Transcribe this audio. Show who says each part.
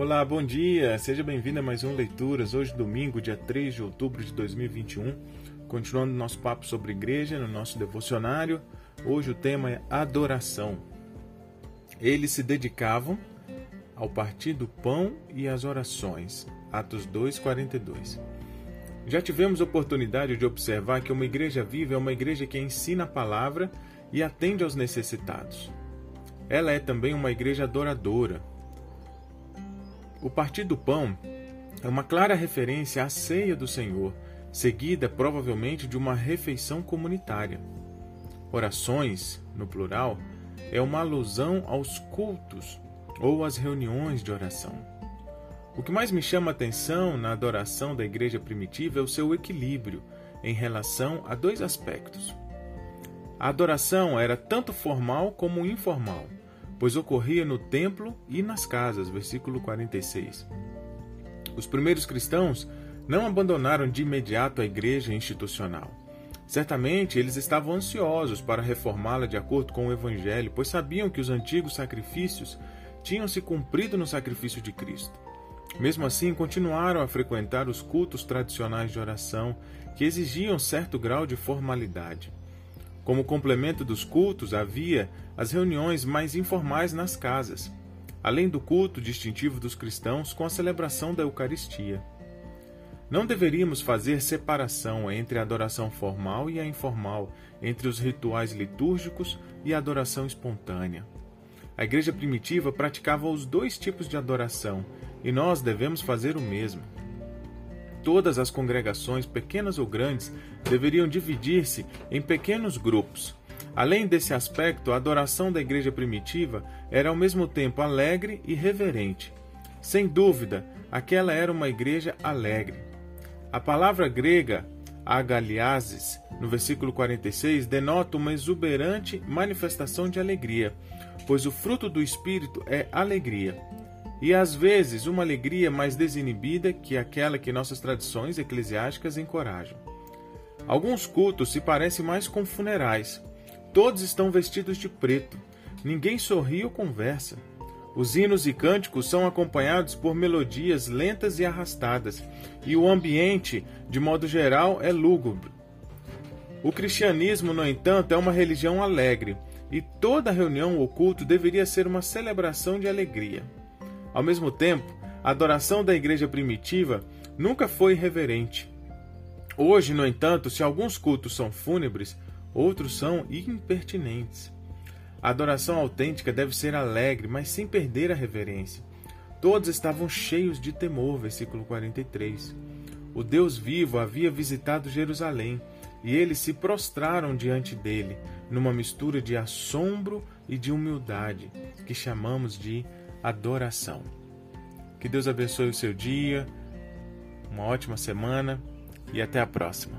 Speaker 1: Olá, bom dia! Seja bem-vindo a mais um Leituras. Hoje, domingo, dia 3 de outubro de 2021. Continuando nosso papo sobre igreja, no nosso devocionário. Hoje o tema é adoração. Eles se dedicavam ao partir do pão e às orações. Atos 2:42. Já tivemos oportunidade de observar que uma igreja viva é uma igreja que ensina a palavra e atende aos necessitados. Ela é também uma igreja adoradora. O partir do pão é uma clara referência à ceia do Senhor, seguida provavelmente de uma refeição comunitária. Orações, no plural, é uma alusão aos cultos ou às reuniões de oração. O que mais me chama a atenção na adoração da igreja primitiva é o seu equilíbrio em relação a dois aspectos. A adoração era tanto formal como informal, pois ocorria no templo e nas casas, versículo 46. Os primeiros cristãos não abandonaram de imediato a igreja institucional. Certamente eles estavam ansiosos para reformá-la de acordo com o Evangelho, pois sabiam que os antigos sacrifícios tinham se cumprido no sacrifício de Cristo. Mesmo assim, continuaram a frequentar os cultos tradicionais de oração, que exigiam certo grau de formalidade. Como complemento dos cultos, havia as reuniões mais informais nas casas, além do culto distintivo dos cristãos com a celebração da Eucaristia. Não deveríamos fazer separação entre a adoração formal e a informal, entre os rituais litúrgicos e a adoração espontânea. A igreja primitiva praticava os dois tipos de adoração e nós devemos fazer o mesmo. Todas as congregações, pequenas ou grandes, deveriam dividir-se em pequenos grupos. Além desse aspecto, a adoração da igreja primitiva era ao mesmo tempo alegre e reverente. Sem dúvida, aquela era uma igreja alegre. A palavra grega agaliases, no versículo 46, denota uma exuberante manifestação de alegria, pois o fruto do Espírito é alegria e às vezes uma alegria mais desinibida que aquela que nossas tradições eclesiásticas encorajam. Alguns cultos se parecem mais com funerais. Todos estão vestidos de preto. Ninguém sorri ou conversa. Os hinos e cânticos são acompanhados por melodias lentas e arrastadas, e o ambiente, de modo geral, é lúgubre. O cristianismo, no entanto, é uma religião alegre, e toda reunião ou culto deveria ser uma celebração de alegria. Ao mesmo tempo, a adoração da igreja primitiva nunca foi irreverente. Hoje, no entanto, se alguns cultos são fúnebres, outros são impertinentes. A adoração autêntica deve ser alegre, mas sem perder a reverência. Todos estavam cheios de temor, versículo 43. O Deus vivo havia visitado Jerusalém e eles se prostraram diante dele, numa mistura de assombro e de humildade, que chamamos de adoração. Que Deus abençoe o seu dia, uma ótima semana e até a próxima.